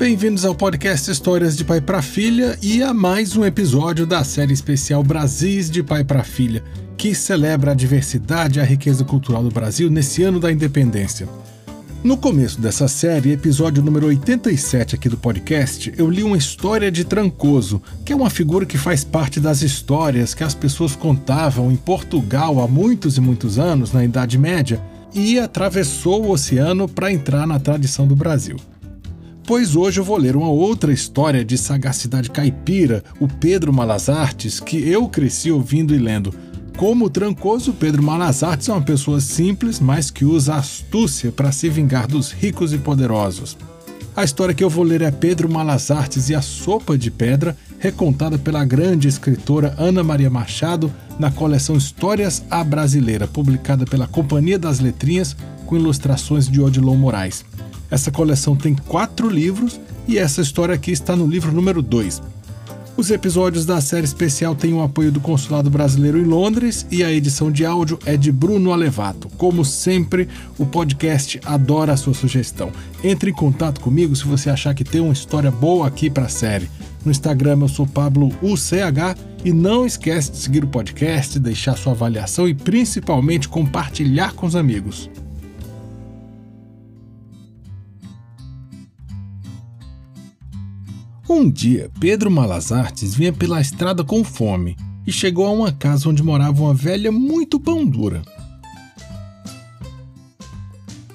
Bem-vindos ao podcast Histórias de Pai para Filha e a mais um episódio da série especial Brasis de Pai para Filha, que celebra a diversidade e a riqueza cultural do Brasil nesse ano da independência. No começo dessa série, episódio número 87 aqui do podcast, eu li uma história de Trancoso, que é uma figura que faz parte das histórias que as pessoas contavam em Portugal há muitos e muitos anos, na Idade Média, e atravessou o oceano para entrar na tradição do Brasil. Pois hoje eu vou ler uma outra história de sagacidade caipira, o Pedro Malazartes, que eu cresci ouvindo e lendo como Trancoso, Pedro Malazartes é uma pessoa simples, mas que usa astúcia para se vingar dos ricos e poderosos. A história que eu vou ler é Pedro Malazartes e a Sopa de Pedra, recontada pela grande escritora Ana Maria Machado na coleção Histórias à Brasileira, publicada pela Companhia das Letrinhas, com ilustrações de Odilon Moraes. Essa coleção tem quatro livros e essa história aqui está no livro número 2. Os episódios da série especial têm o apoio do Consulado Brasileiro em Londres e a edição de áudio é de Bruno Alevato. Como sempre, o podcast adora a sua sugestão. Entre em contato comigo se você achar que tem uma história boa aqui para a série. No Instagram eu sou Pablo UCH e não esquece de seguir o podcast, deixar sua avaliação e principalmente compartilhar com os amigos. Um dia, Pedro Malazartes vinha pela estrada com fome e chegou a uma casa onde morava uma velha muito pão dura.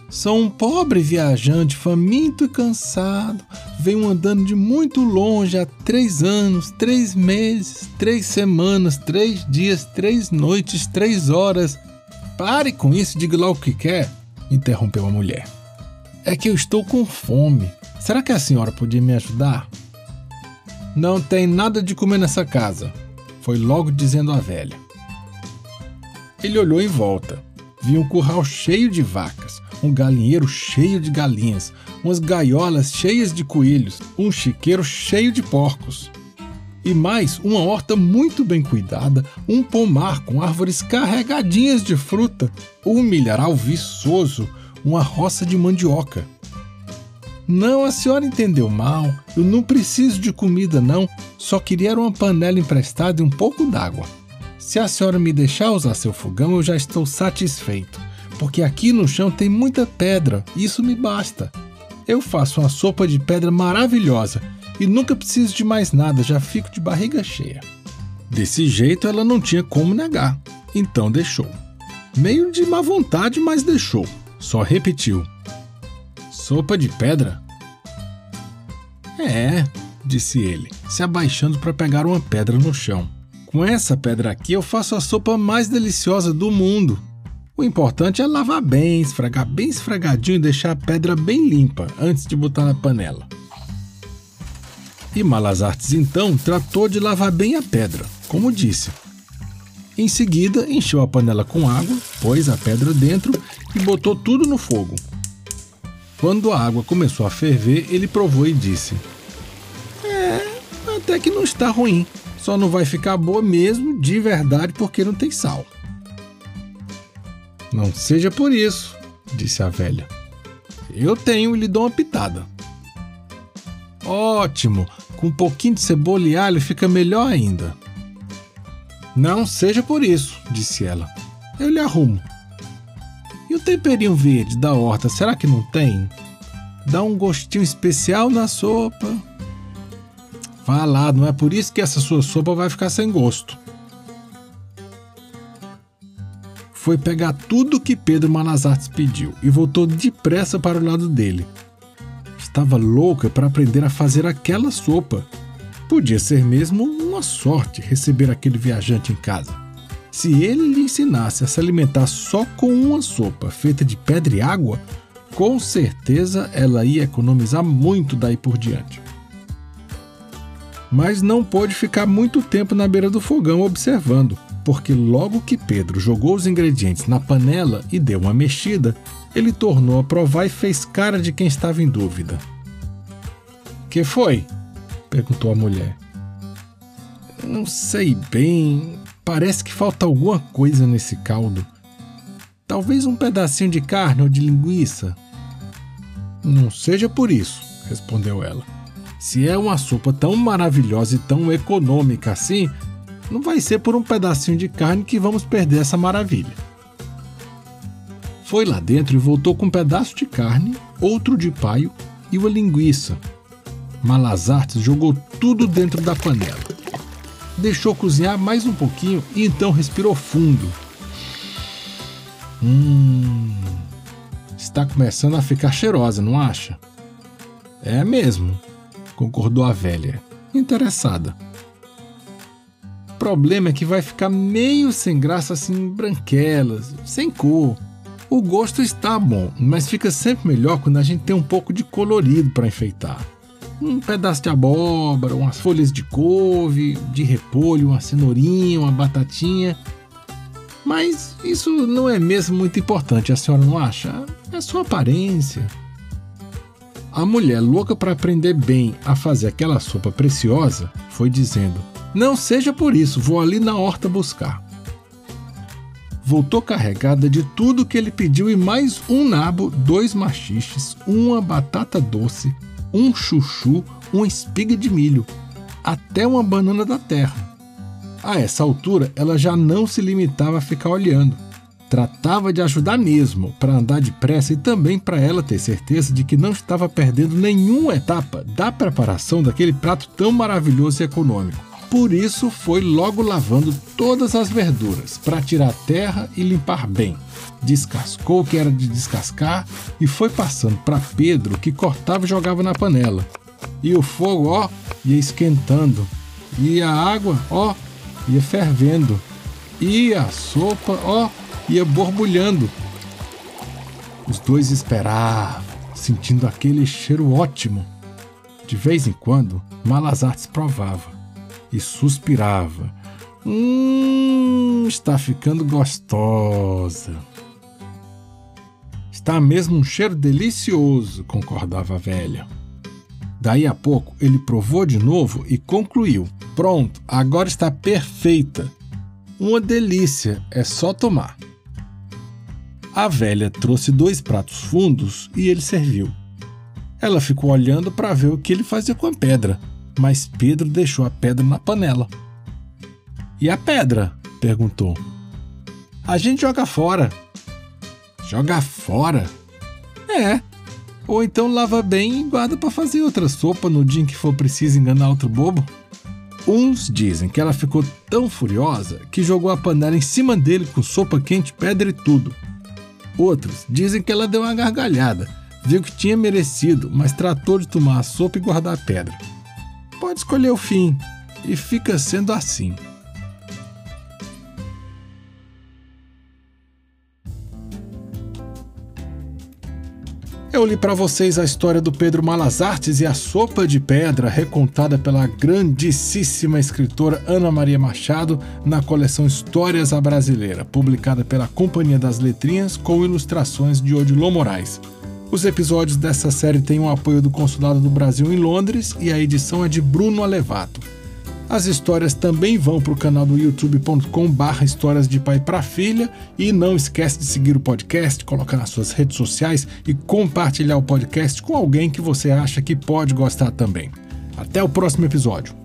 Sou um pobre viajante, faminto e cansado. Venho andando de muito longe há três anos, três meses, três semanas, três dias, três noites, três horas. Pare com isso, diga lá o que quer, interrompeu a mulher. É que eu estou com fome. Será que a senhora podia me ajudar? Não tem nada de comer nessa casa, foi logo dizendo a velha. Ele olhou em volta. Viu um curral cheio de vacas, um galinheiro cheio de galinhas, umas gaiolas cheias de coelhos, um chiqueiro cheio de porcos. E mais uma horta muito bem cuidada, um pomar com árvores carregadinhas de fruta, um milharal viçoso, uma roça de mandioca. Não, a senhora entendeu mal. Eu não preciso de comida, não. Só queria uma panela emprestada e um pouco d'água. Se a senhora me deixar usar seu fogão, eu já estou satisfeito. Porque aqui no chão tem muita pedra, isso me basta. Eu faço uma sopa de pedra maravilhosa e nunca preciso de mais nada, já fico de barriga cheia. Desse jeito ela não tinha como negar, então deixou. Meio de má vontade, mas deixou. Só repetiu: Sopa de pedra? É, disse ele, se abaixando para pegar uma pedra no chão. Com essa pedra aqui eu faço a sopa mais deliciosa do mundo. O importante é lavar bem, esfregar bem esfregadinho e deixar a pedra bem limpa antes de botar na panela. E Malazartes então tratou de lavar bem a pedra, como disse. Em seguida, encheu a panela com água, pôs a pedra dentro e botou tudo no fogo. Quando a água começou a ferver, ele provou e disse: É, até que não está ruim. Só não vai ficar boa mesmo de verdade porque não tem sal. Não seja por isso, disse a velha. Eu tenho e lhe dou uma pitada. Ótimo! Com um pouquinho de cebola e alho fica melhor ainda. Não seja por isso, disse ela. Eu lhe arrumo. E o temperinho verde da horta, será que não tem? Dá um gostinho especial na sopa. Vá lá, não é por isso que essa sua sopa vai ficar sem gosto. Foi pegar tudo que Pedro Manazartes pediu e voltou depressa para o lado dele. Estava louca para aprender a fazer aquela sopa. Podia ser mesmo uma sorte receber aquele viajante em casa. Se ele lhe ensinasse a se alimentar só com uma sopa feita de pedra e água, com certeza ela ia economizar muito daí por diante. Mas não pôde ficar muito tempo na beira do fogão observando, porque logo que Pedro jogou os ingredientes na panela e deu uma mexida, ele tornou a provar e fez cara de quem estava em dúvida. Que foi? perguntou a mulher. Não sei bem, Parece que falta alguma coisa nesse caldo. Talvez um pedacinho de carne ou de linguiça. Não seja por isso, respondeu ela. Se é uma sopa tão maravilhosa e tão econômica assim, não vai ser por um pedacinho de carne que vamos perder essa maravilha. Foi lá dentro e voltou com um pedaço de carne, outro de paio e uma linguiça. Malazartes jogou tudo dentro da panela. Deixou cozinhar mais um pouquinho e então respirou fundo. Hum. Está começando a ficar cheirosa, não acha? É mesmo, concordou a velha, interessada. O problema é que vai ficar meio sem graça assim, branquelas, sem cor. O gosto está bom, mas fica sempre melhor quando a gente tem um pouco de colorido para enfeitar. Um pedaço de abóbora, umas folhas de couve, de repolho, uma cenourinha, uma batatinha. Mas isso não é mesmo muito importante, a senhora não acha? É sua aparência. A mulher, louca para aprender bem a fazer aquela sopa preciosa, foi dizendo: Não seja por isso, vou ali na horta buscar. Voltou carregada de tudo que ele pediu e mais um nabo, dois machiches, uma batata doce, um chuchu, uma espiga de milho, até uma banana da terra. A essa altura, ela já não se limitava a ficar olhando Tratava de ajudar mesmo, para andar depressa e também para ela ter certeza de que não estava perdendo nenhuma etapa da preparação daquele prato tão maravilhoso e econômico. Por isso, foi logo lavando todas as verduras para tirar terra e limpar bem. Descascou o que era de descascar e foi passando para Pedro, que cortava e jogava na panela. E o fogo, ó, ia esquentando. E a água, ó, ia fervendo. E a sopa, ó, ia borbulhando. Os dois esperavam, sentindo aquele cheiro ótimo. De vez em quando, Malazartes provava e suspirava. Hum, está ficando gostosa. Está mesmo um cheiro delicioso, concordava a velha. Daí a pouco ele provou de novo e concluiu: Pronto, agora está perfeita. Uma delícia, é só tomar. A velha trouxe dois pratos fundos e ele serviu. Ela ficou olhando para ver o que ele fazia com a pedra, mas Pedro deixou a pedra na panela. E a pedra? perguntou. A gente joga fora. Joga fora? É. Ou então lava bem e guarda para fazer outra sopa no dia em que for preciso enganar outro bobo. Uns dizem que ela ficou tão furiosa que jogou a panela em cima dele com sopa quente, pedra e tudo. Outros dizem que ela deu uma gargalhada, viu que tinha merecido, mas tratou de tomar a sopa e guardar a pedra. Pode escolher o fim, e fica sendo assim. Eu li para vocês a história do Pedro Malazartes e a sopa de pedra, recontada pela grandíssima escritora Ana Maria Machado na coleção Histórias à Brasileira, publicada pela Companhia das Letrinhas com ilustrações de Odilon Moraes. Os episódios dessa série têm o apoio do Consulado do Brasil em Londres e a edição é de Bruno Alevato. As histórias também vão para o canal do youtube.com barra histórias de pai para filha e não esquece de seguir o podcast, colocar nas suas redes sociais e compartilhar o podcast com alguém que você acha que pode gostar também. Até o próximo episódio.